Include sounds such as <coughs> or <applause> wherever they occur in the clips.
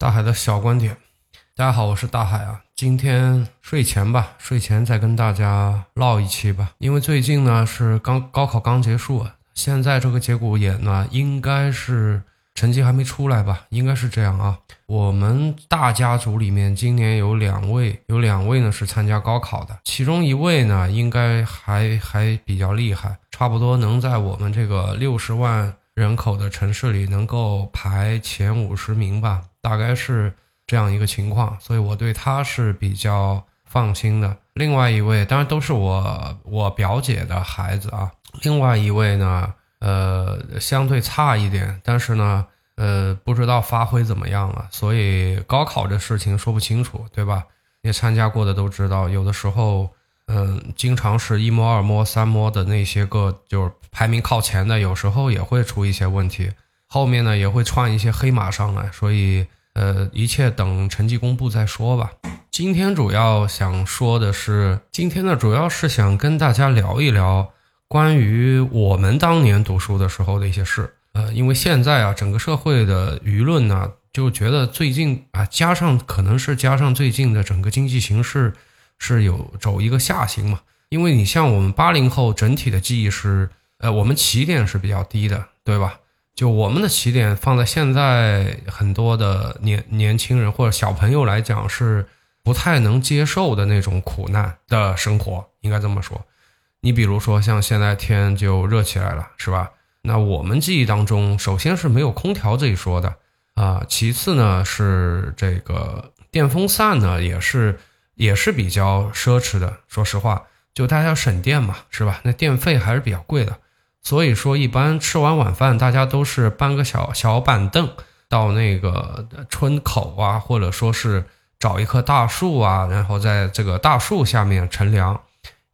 大海的小观点，大家好，我是大海啊。今天睡前吧，睡前再跟大家唠一期吧。因为最近呢是刚高考刚结束，现在这个节骨眼呢，应该是成绩还没出来吧？应该是这样啊。我们大家族里面今年有两位，有两位呢是参加高考的，其中一位呢应该还还比较厉害，差不多能在我们这个六十万人口的城市里能够排前五十名吧。大概是这样一个情况，所以我对他是比较放心的。另外一位，当然都是我我表姐的孩子啊。另外一位呢，呃，相对差一点，但是呢，呃，不知道发挥怎么样了。所以高考这事情说不清楚，对吧？也参加过的都知道，有的时候，嗯，经常是一摸、二摸、三摸的那些个，就是排名靠前的，有时候也会出一些问题。后面呢也会串一些黑马上来，所以呃，一切等成绩公布再说吧。今天主要想说的是，今天呢主要是想跟大家聊一聊关于我们当年读书的时候的一些事。呃，因为现在啊，整个社会的舆论呢，就觉得最近啊，加上可能是加上最近的整个经济形势是有走一个下行嘛。因为你像我们八零后整体的记忆是，呃，我们起点是比较低的，对吧？就我们的起点放在现在很多的年年轻人或者小朋友来讲是不太能接受的那种苦难的生活，应该这么说。你比如说像现在天就热起来了，是吧？那我们记忆当中，首先是没有空调这一说的啊，其次呢是这个电风扇呢也是也是比较奢侈的。说实话，就大家省电嘛，是吧？那电费还是比较贵的。所以说，一般吃完晚饭，大家都是搬个小小板凳到那个村口啊，或者说是找一棵大树啊，然后在这个大树下面乘凉。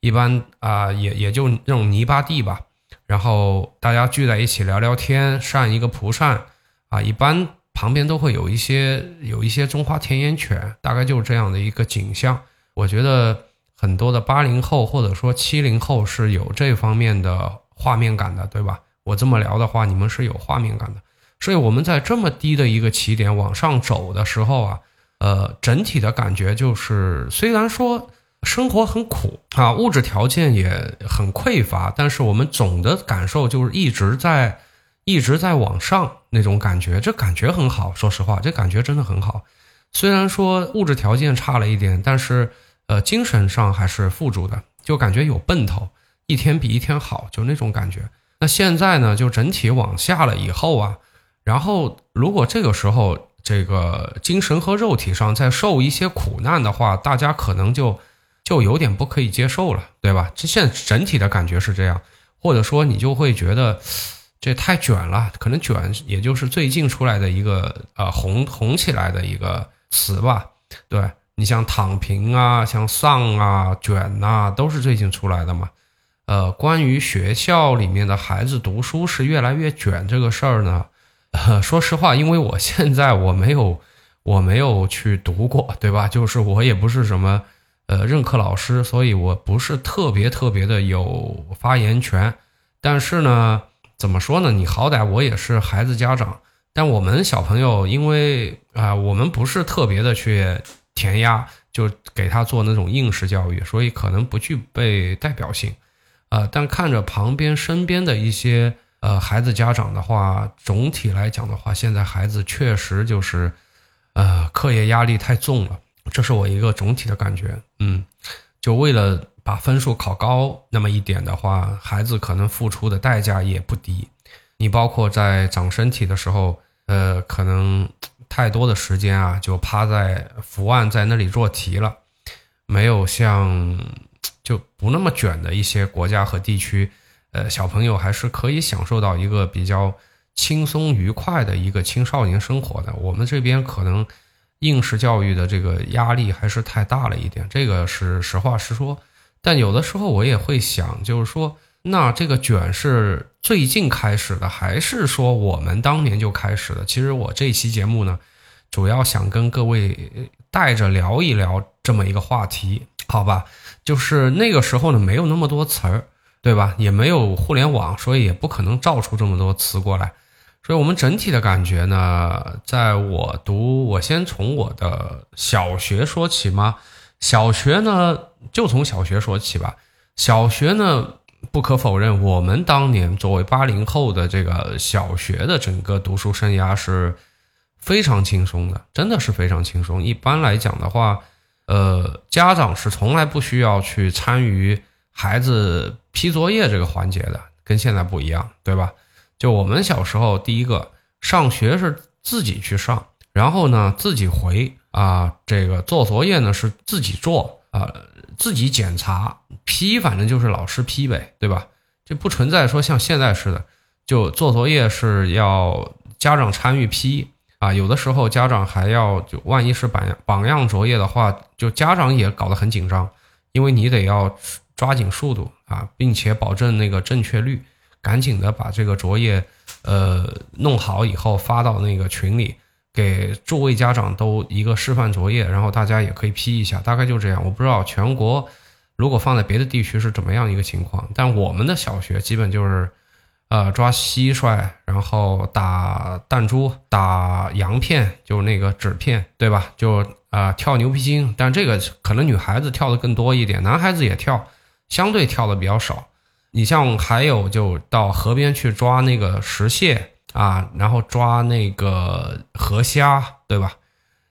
一般啊，也也就那种泥巴地吧。然后大家聚在一起聊聊天，扇一个蒲扇啊。一般旁边都会有一些有一些中华田园犬，大概就是这样的一个景象。我觉得很多的八零后或者说七零后是有这方面的。画面感的，对吧？我这么聊的话，你们是有画面感的。所以我们在这么低的一个起点往上走的时候啊，呃，整体的感觉就是，虽然说生活很苦啊，物质条件也很匮乏，但是我们总的感受就是一直在一直在往上那种感觉，这感觉很好。说实话，这感觉真的很好。虽然说物质条件差了一点，但是呃，精神上还是富足的，就感觉有奔头。一天比一天好，就那种感觉。那现在呢，就整体往下了以后啊，然后如果这个时候这个精神和肉体上再受一些苦难的话，大家可能就就有点不可以接受了，对吧？这现在整体的感觉是这样，或者说你就会觉得这太卷了，可能卷也就是最近出来的一个呃红红起来的一个词吧。对你像躺平啊，像丧啊，卷呐，都是最近出来的嘛。呃，关于学校里面的孩子读书是越来越卷这个事儿呢，说实话，因为我现在我没有 <laughs> 我没有去读过，对吧？就是我也不是什么呃任课老师，所以我不是特别特别的有发言权。但是呢，怎么说呢？你好歹我也是孩子家长，但我们小朋友因为啊，我们不是特别的去填鸭，就给他做那种应试教育，所以可能不具备代表性。呃，但看着旁边身边的一些呃孩子家长的话，总体来讲的话，现在孩子确实就是，呃，课业压力太重了，这是我一个总体的感觉。嗯，就为了把分数考高那么一点的话，孩子可能付出的代价也不低。你包括在长身体的时候，呃，可能太多的时间啊，就趴在伏案在那里做题了，没有像。就不那么卷的一些国家和地区，呃，小朋友还是可以享受到一个比较轻松愉快的一个青少年生活的。我们这边可能应试教育的这个压力还是太大了一点，这个是实话实说。但有的时候我也会想，就是说，那这个卷是最近开始的，还是说我们当年就开始的？其实我这期节目呢，主要想跟各位带着聊一聊这么一个话题，好吧？就是那个时候呢，没有那么多词儿，对吧？也没有互联网，所以也不可能造出这么多词过来。所以我们整体的感觉呢，在我读，我先从我的小学说起吗。小学呢，就从小学说起吧。小学呢，不可否认，我们当年作为八零后的这个小学的整个读书生涯是非常轻松的，真的是非常轻松。一般来讲的话，呃，家长是从来不需要去参与孩子批作业这个环节的，跟现在不一样，对吧？就我们小时候，第一个上学是自己去上，然后呢自己回啊，这个做作业呢是自己做啊，自己检查批，反正就是老师批呗，对吧？就不存在说像现在似的，就做作业是要家长参与批。啊，有的时候家长还要就万一是榜样榜样作业的话，就家长也搞得很紧张，因为你得要抓紧速度啊，并且保证那个正确率，赶紧的把这个作业呃弄好以后发到那个群里，给诸位家长都一个示范作业，然后大家也可以批一下，大概就这样。我不知道全国如果放在别的地区是怎么样一个情况，但我们的小学基本就是。呃，抓蟋蟀，然后打弹珠，打洋片，就那个纸片，对吧？就啊，跳牛皮筋，但这个可能女孩子跳的更多一点，男孩子也跳，相对跳的比较少。你像还有就到河边去抓那个石蟹啊，然后抓那个河虾，对吧？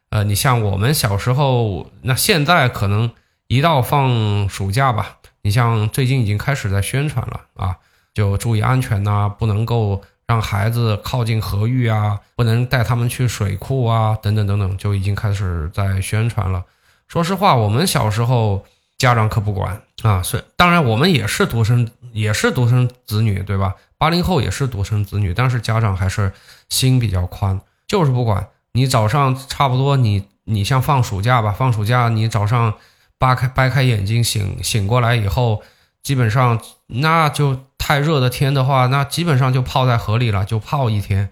呃，你像我们小时候，那现在可能一到放暑假吧，你像最近已经开始在宣传了啊。就注意安全呐，不能够让孩子靠近河域啊，不能带他们去水库啊，等等等等，就已经开始在宣传了。说实话，我们小时候家长可不管啊，是当然我们也是独生，也是独生子女，对吧？八零后也是独生子女，但是家长还是心比较宽，就是不管你早上差不多，你你像放暑假吧，放暑假你早上扒开掰开眼睛醒醒过来以后，基本上那就。太热的天的话，那基本上就泡在河里了，就泡一天，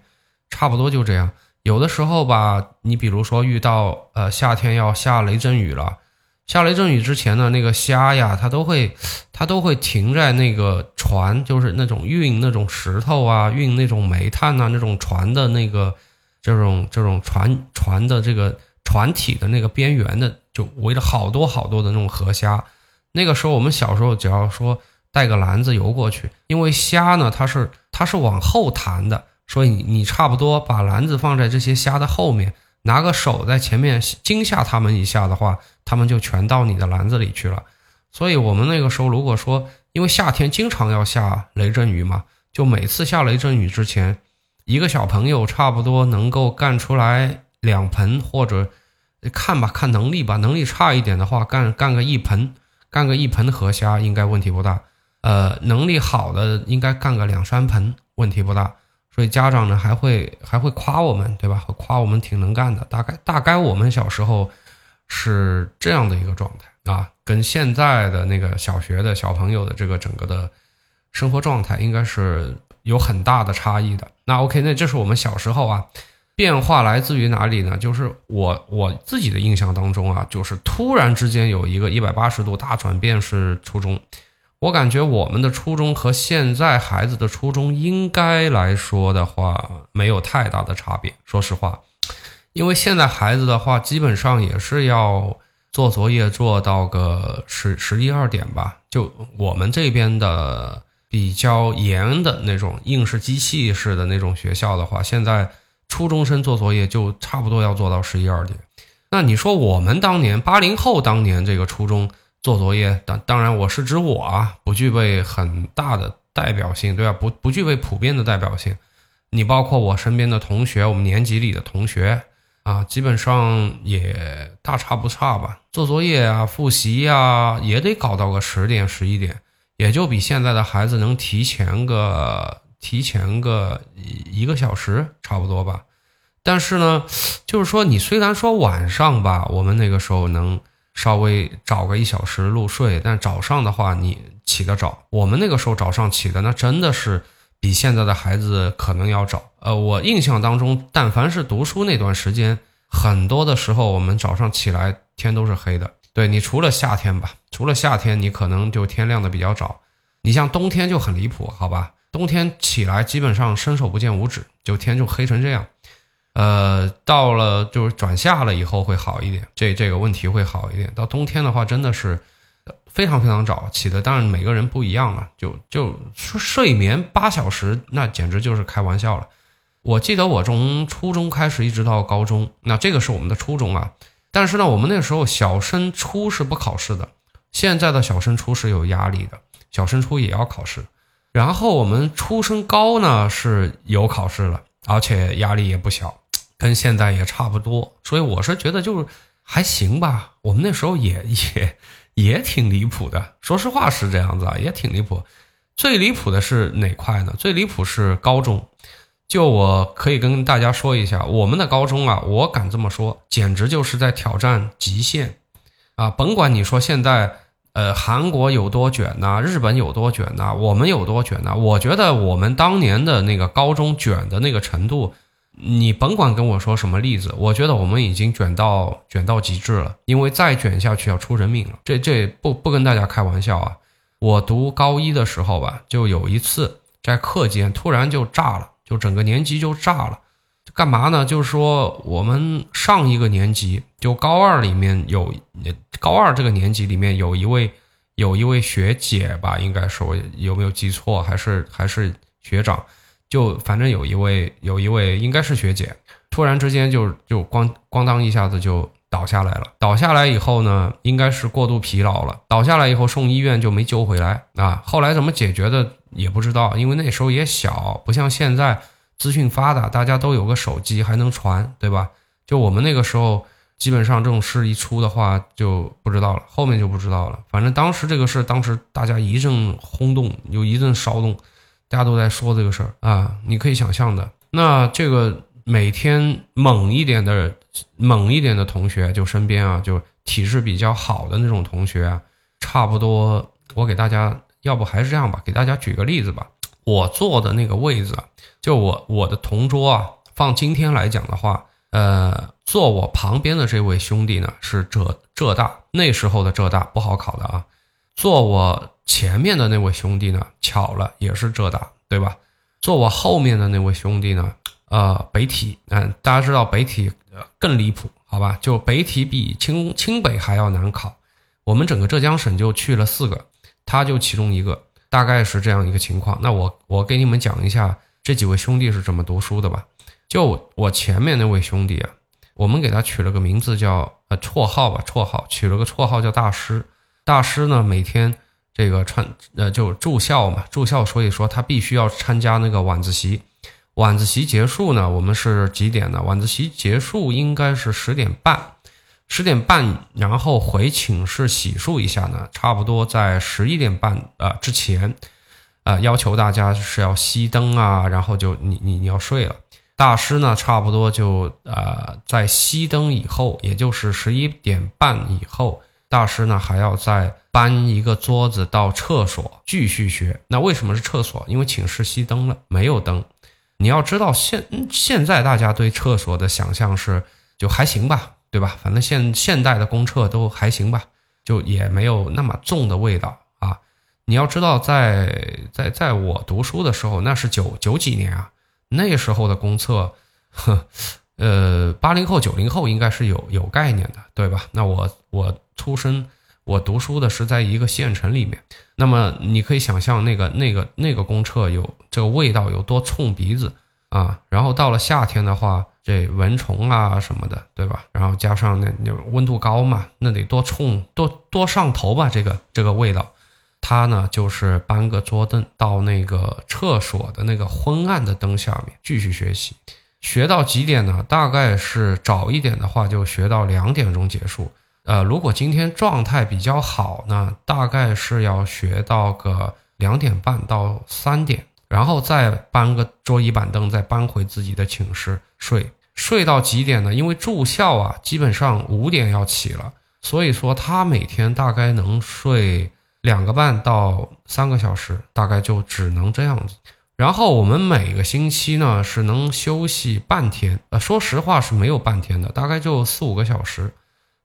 差不多就这样。有的时候吧，你比如说遇到呃夏天要下雷阵雨了，下雷阵雨之前呢，那个虾呀，它都会它都会停在那个船，就是那种运那种石头啊，运那种煤炭啊，那种船的那个这种这种船船的这个船体的那个边缘的，就围着好多好多的那种河虾。那个时候我们小时候只要说。带个篮子游过去，因为虾呢，它是它是往后弹的，所以你你差不多把篮子放在这些虾的后面，拿个手在前面惊吓它们一下的话，他们就全到你的篮子里去了。所以我们那个时候，如果说因为夏天经常要下雷阵雨嘛，就每次下雷阵雨之前，一个小朋友差不多能够干出来两盆，或者看吧，看能力吧，能力差一点的话，干干个一盆，干个一盆河虾应该问题不大。呃，能力好的应该干个两三盆，问题不大。所以家长呢还会还会夸我们，对吧？夸我们挺能干的。大概大概我们小时候是这样的一个状态啊，跟现在的那个小学的小朋友的这个整个的生活状态应该是有很大的差异的。那 OK，那这是我们小时候啊，变化来自于哪里呢？就是我我自己的印象当中啊，就是突然之间有一个一百八十度大转变是初中。我感觉我们的初中和现在孩子的初中应该来说的话，没有太大的差别。说实话，因为现在孩子的话，基本上也是要做作业做到个十十一二点吧。就我们这边的比较严的那种应试机器式的那种学校的话，现在初中生做作业就差不多要做到十一二点。那你说我们当年八零后当年这个初中？做作业，当当然我是指我啊，不具备很大的代表性，对吧？不不具备普遍的代表性。你包括我身边的同学，我们年级里的同学啊，基本上也大差不差吧。做作业啊，复习呀，也得搞到个十点十一点，也就比现在的孩子能提前个提前个一个小时差不多吧。但是呢，就是说你虽然说晚上吧，我们那个时候能。稍微早个一小时入睡，但早上的话你起得早。我们那个时候早上起的那真的是比现在的孩子可能要早。呃，我印象当中，但凡是读书那段时间，很多的时候我们早上起来天都是黑的。对你除了夏天吧，除了夏天你可能就天亮的比较早。你像冬天就很离谱，好吧？冬天起来基本上伸手不见五指，就天就黑成这样。呃，到了就是转夏了以后会好一点，这这个问题会好一点。到冬天的话，真的是非常非常早起的，当然每个人不一样了。就就睡眠八小时，那简直就是开玩笑了。我记得我从初中开始一直到高中，那这个是我们的初中啊。但是呢，我们那时候小升初是不考试的，现在的小升初是有压力的，小升初也要考试。然后我们初升高呢是有考试了，而且压力也不小。跟现在也差不多，所以我是觉得就是还行吧。我们那时候也也也挺离谱的，说实话是这样子啊，也挺离谱。最离谱的是哪块呢？最离谱是高中。就我可以跟大家说一下，我们的高中啊，我敢这么说，简直就是在挑战极限啊！甭管你说现在呃韩国有多卷呐，日本有多卷呐，我们有多卷呐，我觉得我们当年的那个高中卷的那个程度。你甭管跟我说什么例子，我觉得我们已经卷到卷到极致了，因为再卷下去要出人命了。这这不不跟大家开玩笑啊！我读高一的时候吧，就有一次在课间突然就炸了，就整个年级就炸了。干嘛呢？就是说我们上一个年级就高二里面有高二这个年级里面有一位有一位学姐吧，应该是我有没有记错，还是还是学长。就反正有一位有一位应该是学姐，突然之间就就咣咣当一下子就倒下来了。倒下来以后呢，应该是过度疲劳了。倒下来以后送医院就没救回来啊。后来怎么解决的也不知道，因为那时候也小，不像现在资讯发达，大家都有个手机还能传，对吧？就我们那个时候，基本上这种事一出的话就不知道了，后面就不知道了。反正当时这个事，当时大家一阵轰动，又一阵骚动。大家都在说这个事儿啊，你可以想象的。那这个每天猛一点的、猛一点的同学，就身边啊，就体质比较好的那种同学啊，差不多。我给大家，要不还是这样吧，给大家举个例子吧。我坐的那个位置，就我我的同桌啊，放今天来讲的话，呃，坐我旁边的这位兄弟呢，是浙浙大那时候的浙大不好考的啊，坐我。前面的那位兄弟呢？巧了，也是浙大，对吧？坐我后面的那位兄弟呢？呃，北体，嗯，大家知道北体更离谱，好吧？就北体比清清北还要难考。我们整个浙江省就去了四个，他就其中一个，大概是这样一个情况。那我我给你们讲一下这几位兄弟是怎么读书的吧。就我前面那位兄弟啊，我们给他取了个名字叫呃绰号吧，绰号取了个绰号叫大师。大师呢，每天。这个穿呃就住校嘛，住校，所以说他必须要参加那个晚自习。晚自习结束呢，我们是几点呢？晚自习结束应该是十点半，十点半，然后回寝室洗漱一下呢，差不多在十一点半啊之前，啊要求大家是要熄灯啊，然后就你你你要睡了。大师呢，差不多就呃在熄灯以后，也就是十一点半以后，大师呢还要再。搬一个桌子到厕所继续学，那为什么是厕所？因为寝室熄灯了，没有灯。你要知道，现现在大家对厕所的想象是就还行吧，对吧？反正现现代的公厕都还行吧，就也没有那么重的味道啊。你要知道，在在在我读书的时候，那是九九几年啊，那时候的公厕，呵，呃，八零后九零后应该是有有概念的，对吧？那我我出生。我读书的是在一个县城里面，那么你可以想象那个那个那个公厕有这个味道有多冲鼻子啊！然后到了夏天的话，这蚊虫啊什么的，对吧？然后加上那那温度高嘛，那得多冲多多上头吧？这个这个味道，他呢就是搬个桌凳到那个厕所的那个昏暗的灯下面继续学习，学到几点呢？大概是早一点的话就学到两点钟结束。呃，如果今天状态比较好呢，大概是要学到个两点半到三点，然后再搬个桌椅板凳，再搬回自己的寝室睡，睡到几点呢？因为住校啊，基本上五点要起了，所以说他每天大概能睡两个半到三个小时，大概就只能这样子。然后我们每个星期呢是能休息半天，呃，说实话是没有半天的，大概就四五个小时。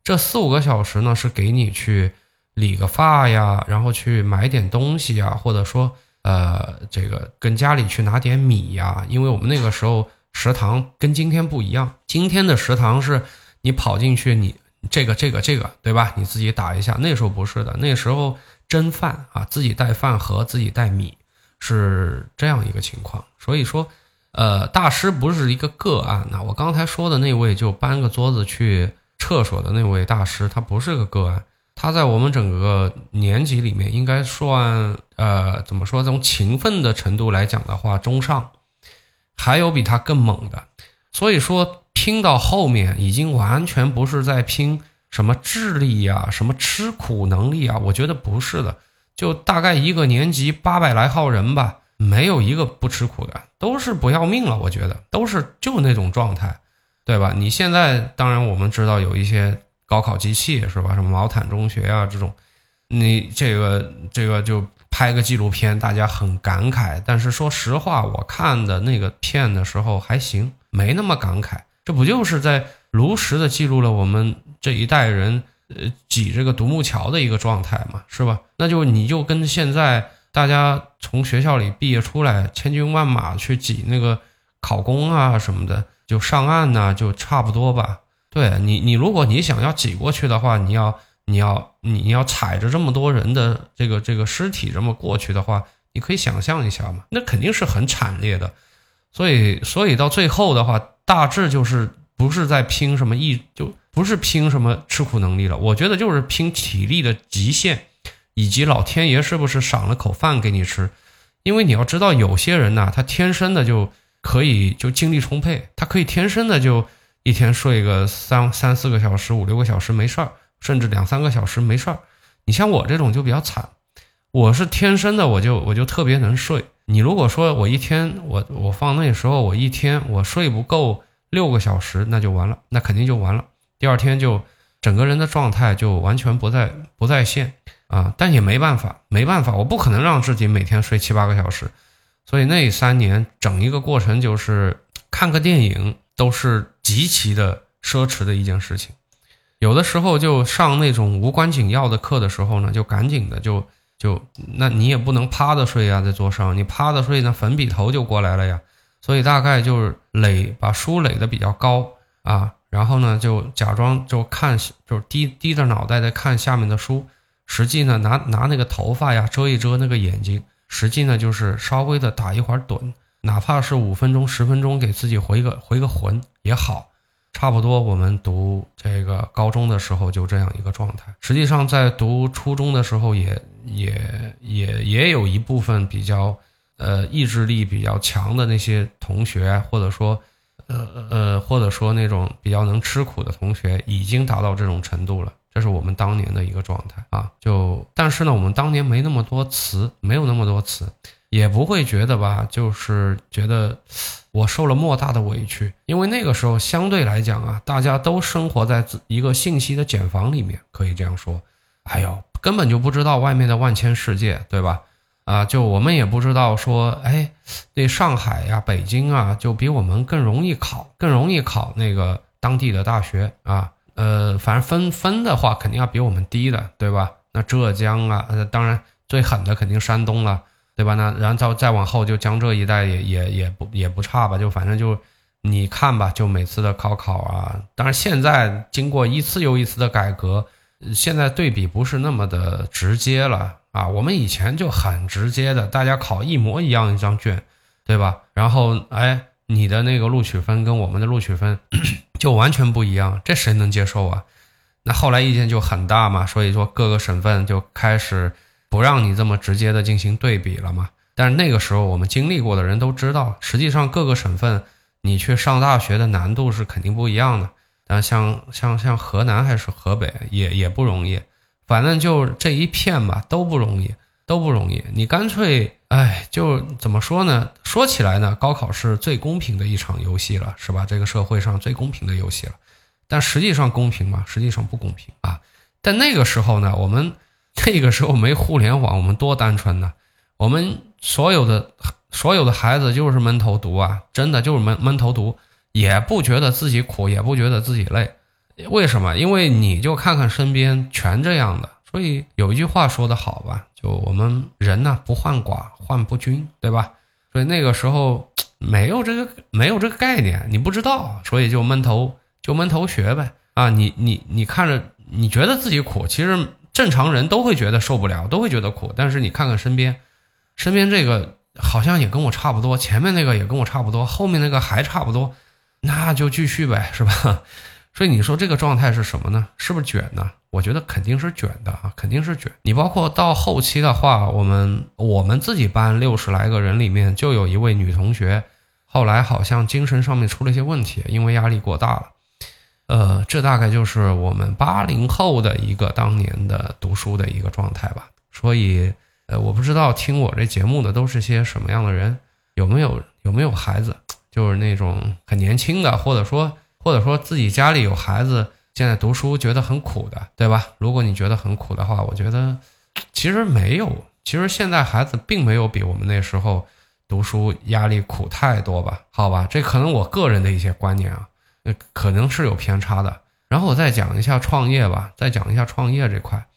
这四五个小时呢，是给你去理个发呀，然后去买点东西呀，或者说，呃，这个跟家里去拿点米呀，因为我们那个时候食堂跟今天不一样，今天的食堂是你跑进去，你这个这个这个，对吧？你自己打一下。那时候不是的，那时候蒸饭啊，自己带饭盒，自己带米，是这样一个情况。所以说，呃，大师不是一个个案呐。我刚才说的那位就搬个桌子去厕所的那位大师，他不是个个案。他在我们整个年级里面应该算，呃，怎么说？从勤奋的程度来讲的话，中上。还有比他更猛的，所以说拼到后面已经完全不是在拼什么智力呀，什么吃苦能力啊，我觉得不是的。就大概一个年级八百来号人吧，没有一个不吃苦的，都是不要命了。我觉得都是就那种状态，对吧？你现在当然我们知道有一些。高考机器是吧？什么毛坦中学啊这种，你这个这个就拍个纪录片，大家很感慨。但是说实话，我看的那个片的时候还行，没那么感慨。这不就是在如实的记录了我们这一代人呃挤这个独木桥的一个状态嘛，是吧？那就你就跟现在大家从学校里毕业出来，千军万马去挤那个考公啊什么的，就上岸呢，就差不多吧。对你，你如果你想要挤过去的话，你要你要你你要踩着这么多人的这个这个尸体这么过去的话，你可以想象一下嘛，那肯定是很惨烈的。所以所以到最后的话，大致就是不是在拼什么意，就不是拼什么吃苦能力了。我觉得就是拼体力的极限，以及老天爷是不是赏了口饭给你吃。因为你要知道，有些人呢，他天生的就可以就精力充沛，他可以天生的就。一天睡个三三四个小时、五六个小时没事儿，甚至两三个小时没事儿。你像我这种就比较惨，我是天生的，我就我就特别能睡。你如果说我一天我我放那时候我一天我睡不够六个小时，那就完了，那肯定就完了。第二天就整个人的状态就完全不在不在线啊！但也没办法，没办法，我不可能让自己每天睡七八个小时。所以那三年整一个过程就是看个电影。都是极其的奢侈的一件事情，有的时候就上那种无关紧要的课的时候呢，就赶紧的就就，那你也不能趴着睡呀，在桌上，你趴着睡，那粉笔头就过来了呀。所以大概就是垒把书垒的比较高啊，然后呢就假装就看，就是低低着脑袋在看下面的书，实际呢拿拿那个头发呀遮一遮那个眼睛，实际呢就是稍微的打一会儿盹。哪怕是五分钟、十分钟，给自己回个回个魂也好，差不多。我们读这个高中的时候就这样一个状态。实际上，在读初中的时候，也也也也有一部分比较呃意志力比较强的那些同学，或者说呃呃或者说那种比较能吃苦的同学，已经达到这种程度了。这是我们当年的一个状态啊。就但是呢，我们当年没那么多词，没有那么多词。也不会觉得吧，就是觉得我受了莫大的委屈，因为那个时候相对来讲啊，大家都生活在一个信息的茧房里面，可以这样说。哎呦，根本就不知道外面的万千世界，对吧？啊，就我们也不知道说，哎，那上海呀、北京啊，就比我们更容易考，更容易考那个当地的大学啊。呃，反正分分的话，肯定要比我们低的，对吧？那浙江啊，呃，当然最狠的肯定山东了。对吧？那然后再再往后，就江浙一带也也也不也不差吧？就反正就你看吧，就每次的高考啊，当然现在经过一次又一次的改革，现在对比不是那么的直接了啊。我们以前就很直接的，大家考一模一样一张卷，对吧？然后哎，你的那个录取分跟我们的录取分 <coughs> 就完全不一样，这谁能接受啊？那后来意见就很大嘛，所以说各个省份就开始。不让你这么直接的进行对比了嘛？但是那个时候我们经历过的人都知道，实际上各个省份你去上大学的难度是肯定不一样的。但像像像河南还是河北也也不容易，反正就这一片吧都不容易，都不容易。你干脆哎，就怎么说呢？说起来呢，高考是最公平的一场游戏了，是吧？这个社会上最公平的游戏了。但实际上公平吗？实际上不公平啊。但那个时候呢，我们。<laughs> 那个时候没互联网，我们多单纯呢！我们所有的所有的孩子就是闷头读啊，真的就是闷闷头读，也不觉得自己苦，也不觉得自己累。为什么？因为你就看看身边全这样的，所以有一句话说得好吧，就我们人呢不患寡，患不均，对吧？所以那个时候没有这个没有这个概念，你不知道，所以就闷头就闷头学呗。啊，你你你看着你觉得自己苦，其实正常人都会觉得受不了，都会觉得苦。但是你看看身边，身边这个好像也跟我差不多，前面那个也跟我差不多，后面那个还差不多，那就继续呗，是吧？所以你说这个状态是什么呢？是不是卷呢？我觉得肯定是卷的啊，肯定是卷。你包括到后期的话，我们我们自己班六十来个人里面，就有一位女同学，后来好像精神上面出了一些问题，因为压力过大了。呃，这大概就是我们八零后的一个当年的读书的一个状态吧。所以，呃，我不知道听我这节目的都是些什么样的人，有没有有没有孩子，就是那种很年轻的，或者说或者说自己家里有孩子，现在读书觉得很苦的，对吧？如果你觉得很苦的话，我觉得其实没有，其实现在孩子并没有比我们那时候读书压力苦太多吧？好吧，这可能我个人的一些观念啊。可能是有偏差的，然后我再讲一下创业吧，再讲一下创业这块。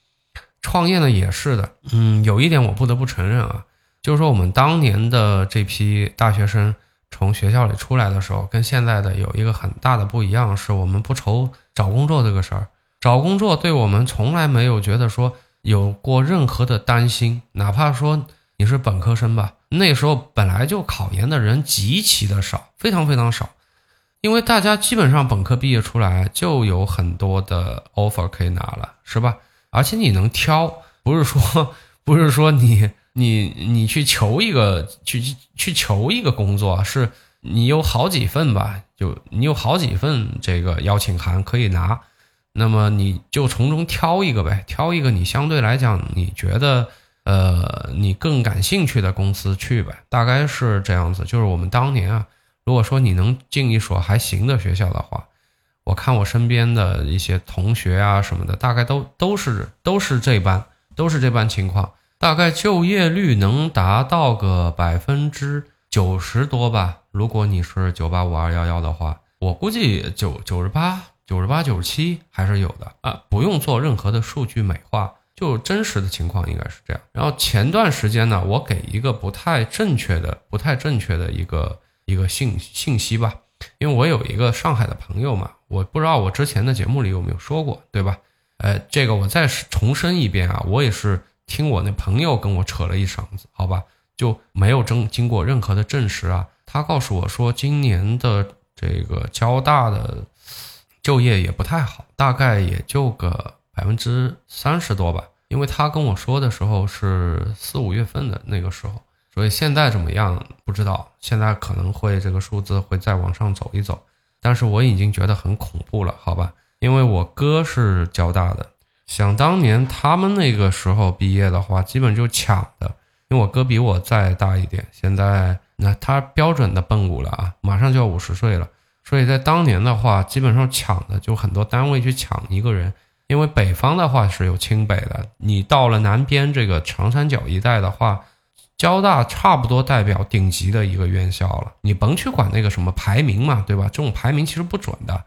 创业呢也是的，嗯，有一点我不得不承认啊，就是说我们当年的这批大学生从学校里出来的时候，跟现在的有一个很大的不一样，是我们不愁找工作这个事儿，找工作对我们从来没有觉得说有过任何的担心，哪怕说你是本科生吧，那时候本来就考研的人极其的少，非常非常少。因为大家基本上本科毕业出来就有很多的 offer 可以拿了，是吧？而且你能挑，不是说不是说你你你去求一个去去求一个工作，是你有好几份吧？就你有好几份这个邀请函可以拿，那么你就从中挑一个呗，挑一个你相对来讲你觉得呃你更感兴趣的公司去呗，大概是这样子。就是我们当年啊。如果说你能进一所还行的学校的话，我看我身边的一些同学啊什么的，大概都都是都是这般，都是这般情况，大概就业率能达到个百分之九十多吧。如果你是九八五二幺幺的话，我估计九九十八、九十八、九十七还是有的啊，不用做任何的数据美化，就真实的情况应该是这样。然后前段时间呢，我给一个不太正确的、不太正确的一个。一个信信息吧，因为我有一个上海的朋友嘛，我不知道我之前的节目里有没有说过，对吧？呃，这个我再重申一遍啊，我也是听我那朋友跟我扯了一嗓子，好吧，就没有经经过任何的证实啊。他告诉我说，今年的这个交大的就业也不太好，大概也就个百分之三十多吧，因为他跟我说的时候是四五月份的那个时候。所以现在怎么样不知道，现在可能会这个数字会再往上走一走，但是我已经觉得很恐怖了，好吧？因为我哥是交大的，想当年他们那个时候毕业的话，基本就抢的，因为我哥比我再大一点，现在那他标准的奔五了啊，马上就要五十岁了，所以在当年的话，基本上抢的就很多单位去抢一个人，因为北方的话是有清北的，你到了南边这个长三角一带的话。交大差不多代表顶级的一个院校了，你甭去管那个什么排名嘛，对吧？这种排名其实不准的。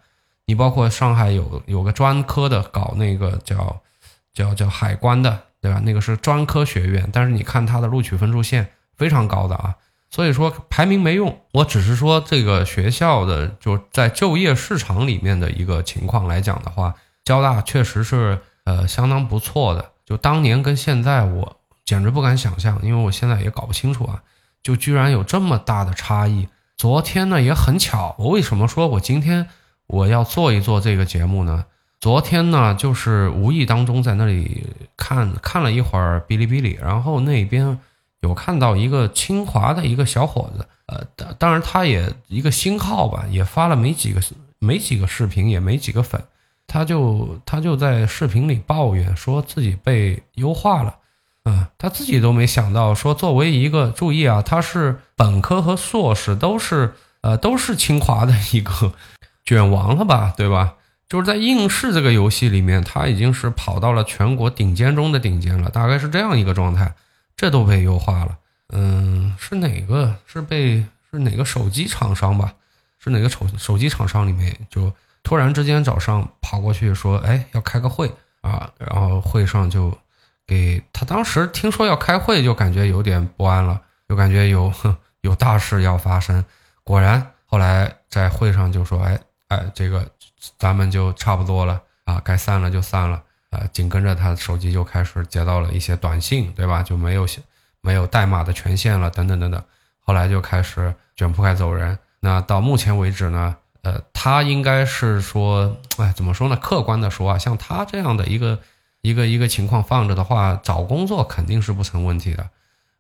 你包括上海有有个专科的搞那个叫叫叫海关的，对吧？那个是专科学院，但是你看它的录取分数线非常高的啊。所以说排名没用，我只是说这个学校的就在就业市场里面的一个情况来讲的话，交大确实是呃相当不错的。就当年跟现在我。简直不敢想象，因为我现在也搞不清楚啊，就居然有这么大的差异。昨天呢也很巧，我为什么说我今天我要做一做这个节目呢？昨天呢就是无意当中在那里看看了一会儿哔哩哔哩，然后那边有看到一个清华的一个小伙子，呃，当然他也一个新号吧，也发了没几个没几个视频，也没几个粉，他就他就在视频里抱怨说自己被优化了。嗯，他自己都没想到，说作为一个注意啊，他是本科和硕士都是呃都是清华的一个卷王了吧，对吧？就是在应试这个游戏里面，他已经是跑到了全国顶尖中的顶尖了，大概是这样一个状态，这都被优化了。嗯，是哪个？是被是哪个手机厂商吧？是哪个手手机厂商里面就突然之间早上跑过去说，哎，要开个会。啊，然后会上就给他当时听说要开会，就感觉有点不安了，就感觉有有大事要发生。果然后来在会上就说：“哎哎，这个咱们就差不多了啊，该散了就散了。”啊，紧跟着他手机就开始接到了一些短信，对吧？就没有没有代码的权限了，等等等等。后来就开始卷铺盖走人。那到目前为止呢？呃，他应该是说，哎，怎么说呢？客观的说啊，像他这样的一个一个一个情况放着的话，找工作肯定是不成问题的。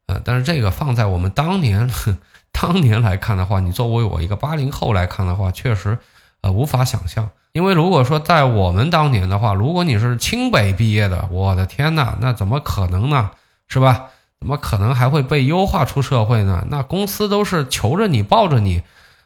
呃，但是这个放在我们当年 <laughs> 当年来看的话，你作为我一个八零后来看的话，确实呃无法想象。因为如果说在我们当年的话，如果你是清北毕业的，我的天呐，那怎么可能呢？是吧？怎么可能还会被优化出社会呢？那公司都是求着你，抱着你。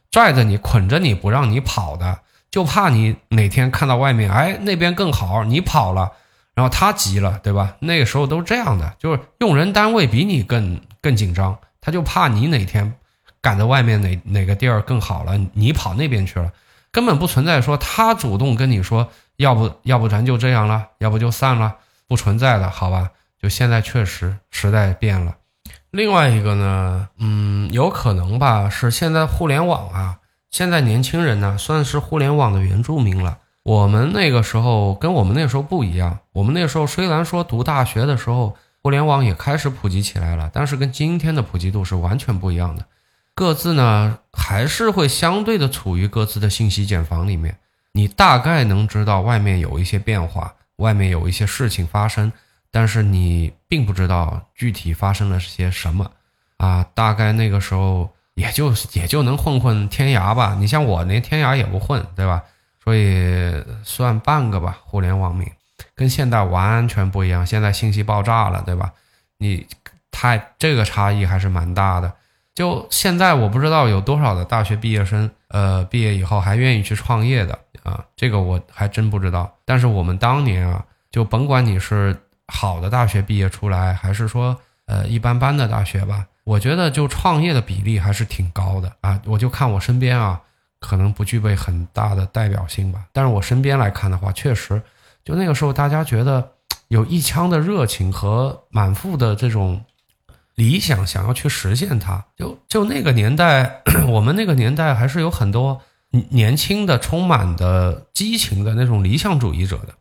拽着你，捆着你不让你跑的，就怕你哪天看到外面，哎，那边更好，你跑了，然后他急了，对吧？那个时候都是这样的，就是用人单位比你更更紧张，他就怕你哪天赶着外面哪哪个地儿更好了，你跑那边去了，根本不存在说他主动跟你说，要不要不咱就这样了，要不就散了，不存在的，好吧？就现在确实时代变了。另外一个呢，嗯，有可能吧，是现在互联网啊，现在年轻人呢算是互联网的原住民了。我们那个时候跟我们那时候不一样，我们那时候虽然说读大学的时候互联网也开始普及起来了，但是跟今天的普及度是完全不一样的。各自呢还是会相对的处于各自的信息茧房里面，你大概能知道外面有一些变化，外面有一些事情发生。但是你并不知道具体发生了些什么，啊，大概那个时候也就也就能混混天涯吧。你像我连天涯也不混，对吧？所以算半个吧，互联网民，跟现在完全不一样。现在信息爆炸了，对吧？你太这个差异还是蛮大的。就现在我不知道有多少的大学毕业生，呃，毕业以后还愿意去创业的啊，这个我还真不知道。但是我们当年啊，就甭管你是。好的大学毕业出来，还是说呃一般般的大学吧？我觉得就创业的比例还是挺高的啊。我就看我身边啊，可能不具备很大的代表性吧。但是我身边来看的话，确实，就那个时候大家觉得有一腔的热情和满腹的这种理想，想要去实现它。就就那个年代，<clears throat> 我们那个年代还是有很多年轻的、充满的激情的那种理想主义者的。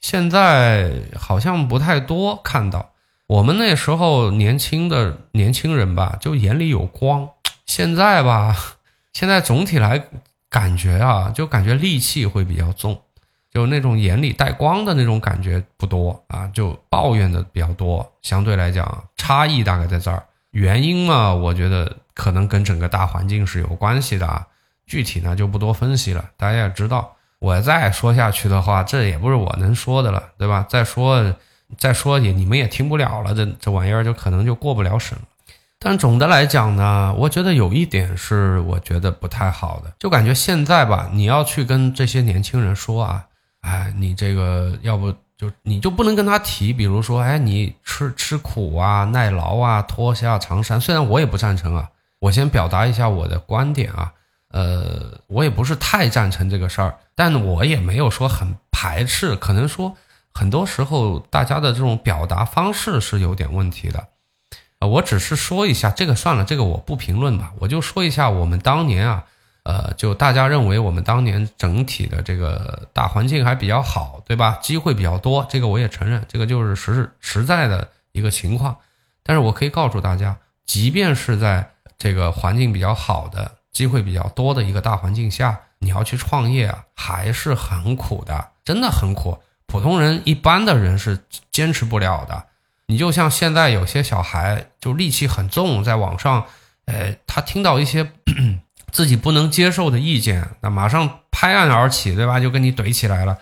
现在好像不太多看到，我们那时候年轻的年轻人吧，就眼里有光。现在吧，<laughs> 现在总体来感觉啊，就感觉戾气会比较重，就那种眼里带光的那种感觉不多啊，就抱怨的比较多。相对来讲，差异大概在这儿。原因嘛，我觉得可能跟整个大环境是有关系的啊，具体呢就不多分析了，大家也知道。我再说下去的话，这也不是我能说的了，对吧？再说，再说也你们也听不了了，这这玩意儿就可能就过不了审。但总的来讲呢，我觉得有一点是我觉得不太好的，就感觉现在吧，你要去跟这些年轻人说啊，哎，你这个要不就你就不能跟他提，比如说，哎，你吃吃苦啊，耐劳啊，脱下长衫。虽然我也不赞成啊，我先表达一下我的观点啊。呃，我也不是太赞成这个事儿，但我也没有说很排斥。可能说很多时候大家的这种表达方式是有点问题的。我只是说一下这个算了，这个我不评论吧。我就说一下我们当年啊，呃，就大家认为我们当年整体的这个大环境还比较好，对吧？机会比较多，这个我也承认，这个就是实实在的一个情况。但是我可以告诉大家，即便是在这个环境比较好的。机会比较多的一个大环境下，你要去创业啊，还是很苦的，真的很苦。普通人一般的人是坚持不了的。你就像现在有些小孩，就戾气很重，在网上，呃，他听到一些自己不能接受的意见，那马上拍案而起，对吧？就跟你怼起来了。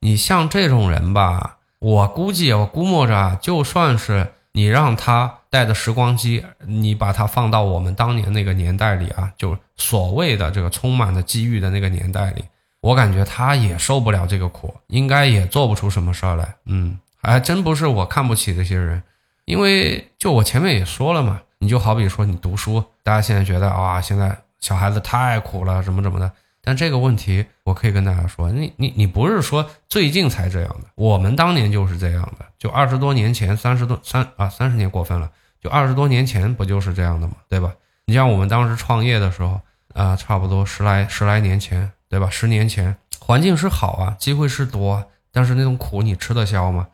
你像这种人吧，我估计，我估摸着，就算是你让他。带着时光机，你把他放到我们当年那个年代里啊，就所谓的这个充满着机遇的那个年代里，我感觉他也受不了这个苦，应该也做不出什么事儿来。嗯，还真不是我看不起这些人，因为就我前面也说了嘛，你就好比说你读书，大家现在觉得啊，现在小孩子太苦了，什么什么的，但这个问题，我可以跟大家说，你你你不是说最近才这样的，我们当年就是这样的，就二十多年前，三十多三啊三十年过分了，就二十多年前不就是这样的吗？对吧？你像我们当时创业的时候啊，差不多十来十来年前，对吧？十年前，环境是好啊，机会是多，但是那种苦你吃得消吗？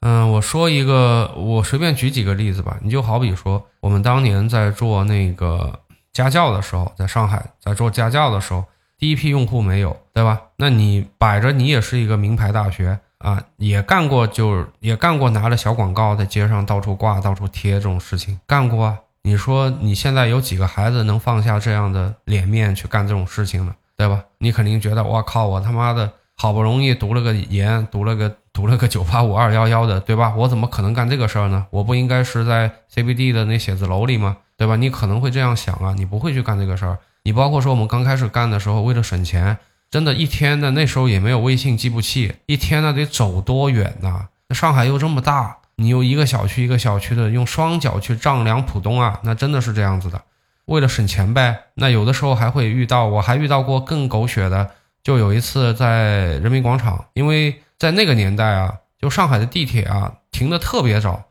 嗯，我说一个，我随便举几个例子吧，你就好比说，我们当年在做那个家教的时候，在上海在做家教的时候。第一批用户没有，对吧？那你摆着你也是一个名牌大学啊，也干过，就也干过拿着小广告在街上到处挂、到处贴这种事情，干过啊。你说你现在有几个孩子能放下这样的脸面去干这种事情呢？对吧？你肯定觉得我靠，我他妈的好不容易读了个研，读了个读了个九八五二幺幺的，对吧？我怎么可能干这个事儿呢？我不应该是在 CBD 的那写字楼里吗？对吧？你可能会这样想啊，你不会去干这个事儿。你包括说我们刚开始干的时候，为了省钱，真的一天的那时候也没有微信计步器，一天呢得走多远呐？上海又这么大，你又一个小区一个小区的用双脚去丈量浦东啊，那真的是这样子的。为了省钱呗，那有的时候还会遇到，我还遇到过更狗血的，就有一次在人民广场，因为在那个年代啊，就上海的地铁啊停的特别早，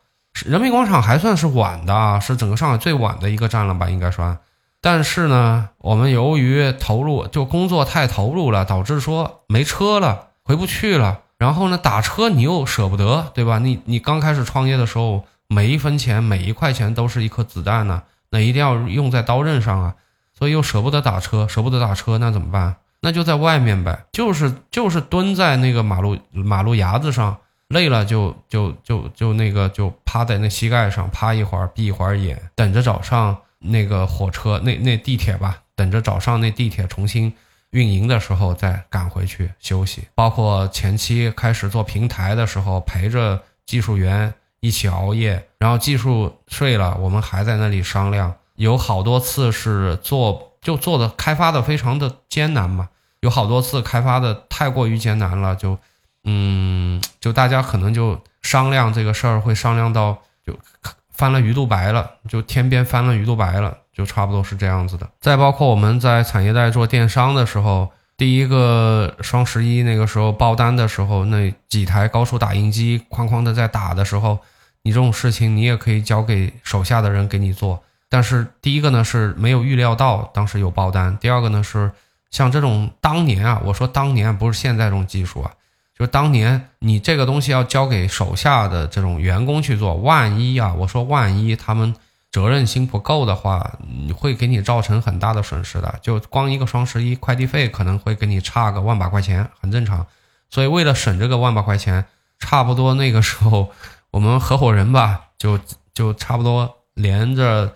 人民广场还算是晚的啊，是整个上海最晚的一个站了吧，应该算。但是呢，我们由于投入就工作太投入了，导致说没车了，回不去了。然后呢，打车你又舍不得，对吧？你你刚开始创业的时候，每一分钱每一块钱都是一颗子弹呢，那一定要用在刀刃上啊。所以又舍不得打车，舍不得打车，那怎么办？那就在外面呗，就是就是蹲在那个马路马路牙子上，累了就就就就那个就趴在那膝盖上趴一会儿，闭一会儿眼，等着早上。那个火车，那那地铁吧，等着早上那地铁重新运营的时候再赶回去休息。包括前期开始做平台的时候，陪着技术员一起熬夜，然后技术睡了，我们还在那里商量。有好多次是做就做的开发的非常的艰难嘛，有好多次开发的太过于艰难了，就嗯，就大家可能就商量这个事儿会商量到就。翻了鱼肚白了，就天边翻了鱼肚白了，就差不多是这样子的。再包括我们在产业带做电商的时候，第一个双十一那个时候爆单的时候，那几台高速打印机哐哐的在打的时候，你这种事情你也可以交给手下的人给你做。但是第一个呢是没有预料到当时有爆单，第二个呢是像这种当年啊，我说当年不是现在这种技术啊。就当年你这个东西要交给手下的这种员工去做，万一啊，我说万一他们责任心不够的话，你会给你造成很大的损失的。就光一个双十一快递费可能会给你差个万把块钱，很正常。所以为了省这个万把块钱，差不多那个时候我们合伙人吧，就就差不多连着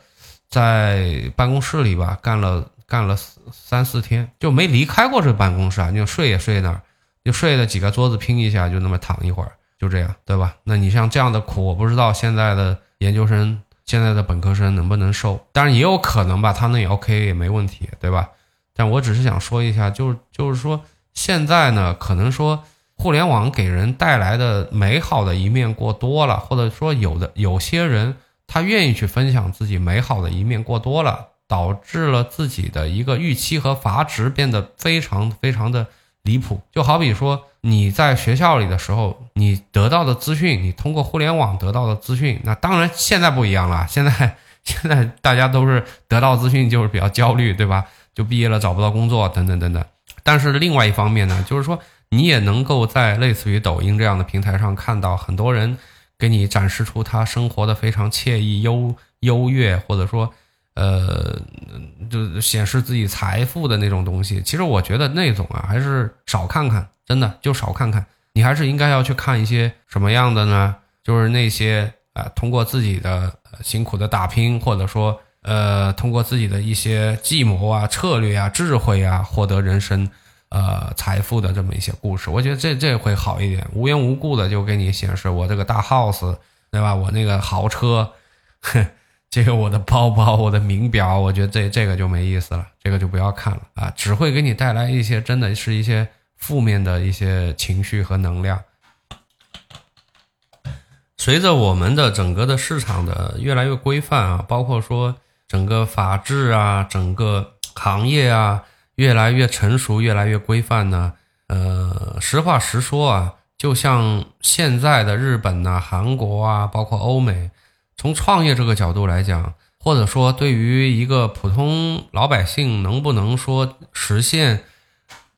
在办公室里吧干了干了三四天，就没离开过这办公室啊，就睡也睡那儿。就睡了几个桌子拼一下，就那么躺一会儿，就这样，对吧？那你像这样的苦，我不知道现在的研究生、现在的本科生能不能受，当然也有可能吧，他们也 OK 也没问题，对吧？但我只是想说一下，就就是说现在呢，可能说互联网给人带来的美好的一面过多了，或者说有的有些人他愿意去分享自己美好的一面过多了，导致了自己的一个预期和阀值变得非常非常的。离谱，就好比说你在学校里的时候，你得到的资讯，你通过互联网得到的资讯，那当然现在不一样了。现在 <laughs> 现在大家都是得到资讯就是比较焦虑，对吧？就毕业了找不到工作，等等等等。但是另外一方面呢，就是说你也能够在类似于抖音这样的平台上看到很多人给你展示出他生活的非常惬意、优优越，或者说。呃，就显示自己财富的那种东西，其实我觉得那种啊，还是少看看，真的就少看看。你还是应该要去看一些什么样的呢？就是那些啊，通过自己的辛苦的打拼，或者说呃，通过自己的一些计谋啊、策略啊、智慧啊，获得人生呃财富的这么一些故事。我觉得这这会好一点。无缘无故的就给你显示我这个大 house，对吧？我那个豪车，哼。这个我的包包，我的名表，我觉得这这个就没意思了，这个就不要看了啊，只会给你带来一些真的是一些负面的一些情绪和能量。随着我们的整个的市场的越来越规范啊，包括说整个法制啊，整个行业啊越来越成熟，越来越规范呢？呃，实话实说啊，就像现在的日本呐、韩国啊，包括欧美，从创业这个角度来讲，或者说对于一个普通老百姓，能不能说实现，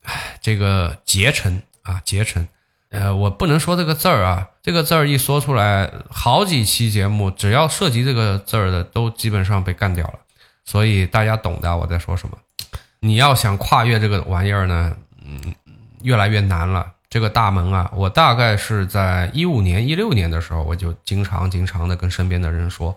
唉，这个结成啊，结成，呃，我不能说这个字儿啊，这个字儿一说出来，好几期节目只要涉及这个字儿的，都基本上被干掉了。所以大家懂的，我在说什么。你要想跨越这个玩意儿呢，嗯，越来越难了。这个大门啊，我大概是在一五年、一六年的时候，我就经常、经常的跟身边的人说，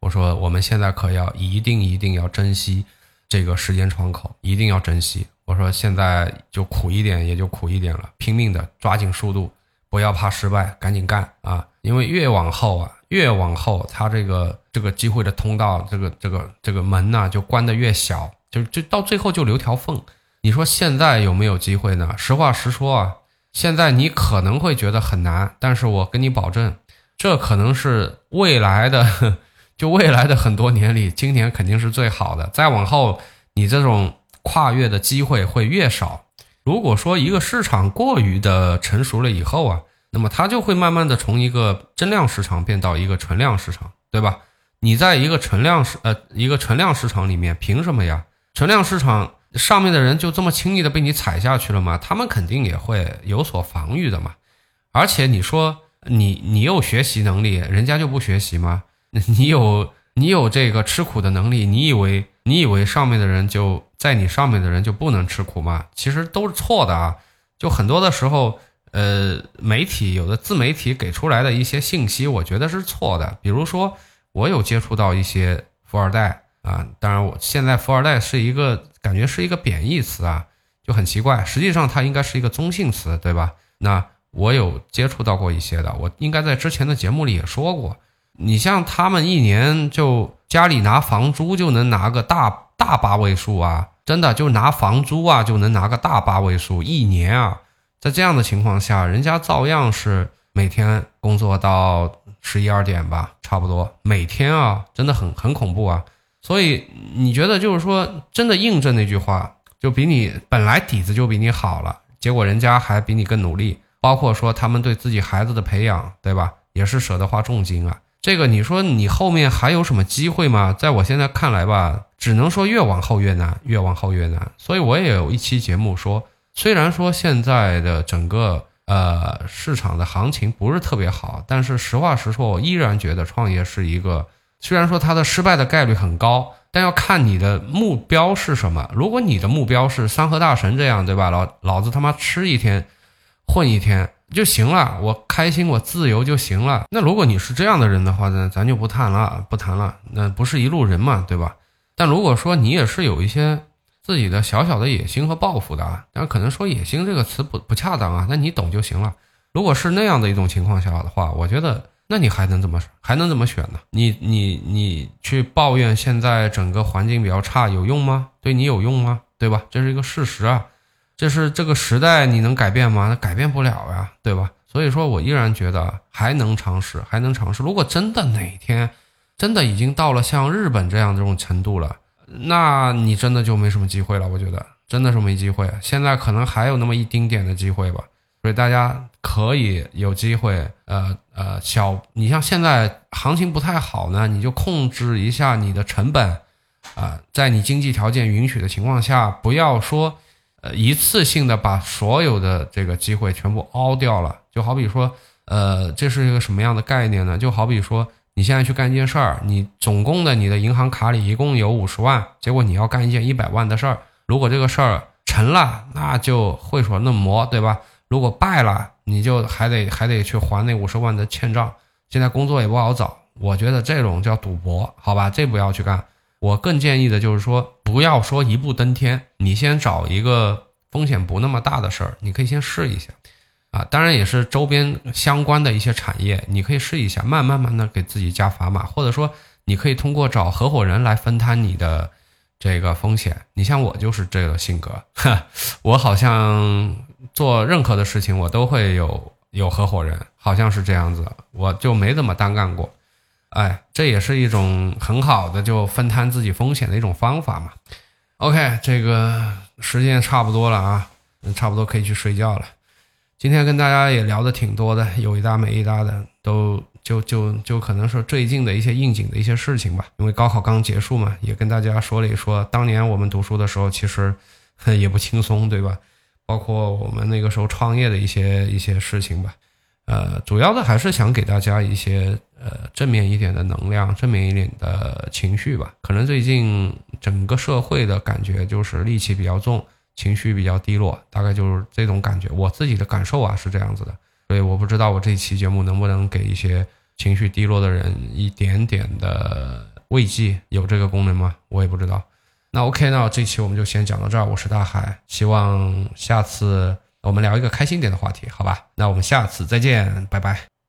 我说我们现在可要一定、一定要珍惜这个时间窗口，一定要珍惜。我说现在就苦一点，也就苦一点了，拼命的抓紧速度，不要怕失败，赶紧干啊！因为越往后啊，越往后，他这个这个机会的通道，这个这个这个门呢，就关的越小。就就到最后就留条缝，你说现在有没有机会呢？实话实说啊，现在你可能会觉得很难，但是我跟你保证，这可能是未来的，<laughs> 就未来的很多年里，今年肯定是最好的。再往后，你这种跨越的机会会越少。如果说一个市场过于的成熟了以后啊，那么它就会慢慢的从一个增量市场变到一个存量市场，对吧？你在一个存量市呃一个存量市场里面，凭什么呀？存量市场上面的人就这么轻易的被你踩下去了吗？他们肯定也会有所防御的嘛。而且你说你你有学习能力，人家就不学习吗？<laughs> 你有你有这个吃苦的能力，你以为你以为上面的人就在你上面的人就不能吃苦吗？其实都是错的啊。就很多的时候，呃，媒体有的自媒体给出来的一些信息，我觉得是错的。比如说，我有接触到一些富二代。啊，当然，我现在富二代是一个感觉是一个贬义词啊，就很奇怪。实际上，它应该是一个中性词，对吧？那我有接触到过一些的，我应该在之前的节目里也说过。你像他们一年就家里拿房租就能拿个大大八位数啊，真的就拿房租啊就能拿个大八位数一年啊。在这样的情况下，人家照样是每天工作到十一二点吧，差不多每天啊，真的很很恐怖啊。所以你觉得就是说，真的印证那句话，就比你本来底子就比你好了，结果人家还比你更努力，包括说他们对自己孩子的培养，对吧？也是舍得花重金啊。这个你说你后面还有什么机会吗？在我现在看来吧，只能说越往后越难，越往后越难。所以我也有一期节目说，虽然说现在的整个呃市场的行情不是特别好，但是实话实说，我依然觉得创业是一个。虽然说它的失败的概率很高，但要看你的目标是什么。如果你的目标是三和大神这样，对吧？老老子他妈吃一天，混一天就行了，我开心，我自由就行了。那如果你是这样的人的话呢，咱就不谈了，不谈了。那不是一路人嘛，对吧？但如果说你也是有一些自己的小小的野心和抱负的，但可能说野心这个词不不恰当啊，那你懂就行了。如果是那样的一种情况下的话，我觉得。那你还能怎么还能怎么选呢？你你你去抱怨现在整个环境比较差有用吗？对你有用吗？对吧？这是一个事实啊，这是这个时代你能改变吗？那改变不了呀，对吧？所以说我依然觉得还能尝试，还能尝试。如果真的哪天真的已经到了像日本这样这种程度了，那你真的就没什么机会了。我觉得真的是没机会。现在可能还有那么一丁点的机会吧。所以大家可以有机会，呃呃，小，你像现在行情不太好呢，你就控制一下你的成本，啊，在你经济条件允许的情况下，不要说，呃，一次性的把所有的这个机会全部凹掉了。就好比说，呃，这是一个什么样的概念呢？就好比说，你现在去干一件事儿，你总共的你的银行卡里一共有五十万，结果你要干一件一百万的事儿，如果这个事儿成了，那就会所嫩模，对吧？如果败了，你就还得还得去还那五十万的欠账。现在工作也不好找，我觉得这种叫赌博，好吧，这不要去干。我更建议的就是说，不要说一步登天，你先找一个风险不那么大的事儿，你可以先试一下，啊，当然也是周边相关的一些产业，你可以试一下，慢慢慢的给自己加砝码，或者说你可以通过找合伙人来分摊你的这个风险。你像我就是这个性格，我好像。做任何的事情，我都会有有合伙人，好像是这样子，我就没怎么单干过。哎，这也是一种很好的就分摊自己风险的一种方法嘛。OK，这个时间差不多了啊，差不多可以去睡觉了。今天跟大家也聊的挺多的，有一搭没一搭的，都就就就可能说最近的一些应景的一些事情吧。因为高考刚结束嘛，也跟大家说了一说，当年我们读书的时候其实也不轻松，对吧？<laughs> 包括我们那个时候创业的一些一些事情吧。呃，主要的还是想给大家一些呃正面一点的能量，正面一点的情绪吧。可能最近整个社会的感觉就是戾气比较重。情绪比较低落，大概就是这种感觉。我自己的感受啊是这样子的，所以我不知道我这期节目能不能给一些情绪低落的人一点点的慰藉，有这个功能吗？我也不知道。那 OK，那这期我们就先讲到这儿。我是大海，希望下次我们聊一个开心点的话题，好吧？那我们下次再见，拜拜。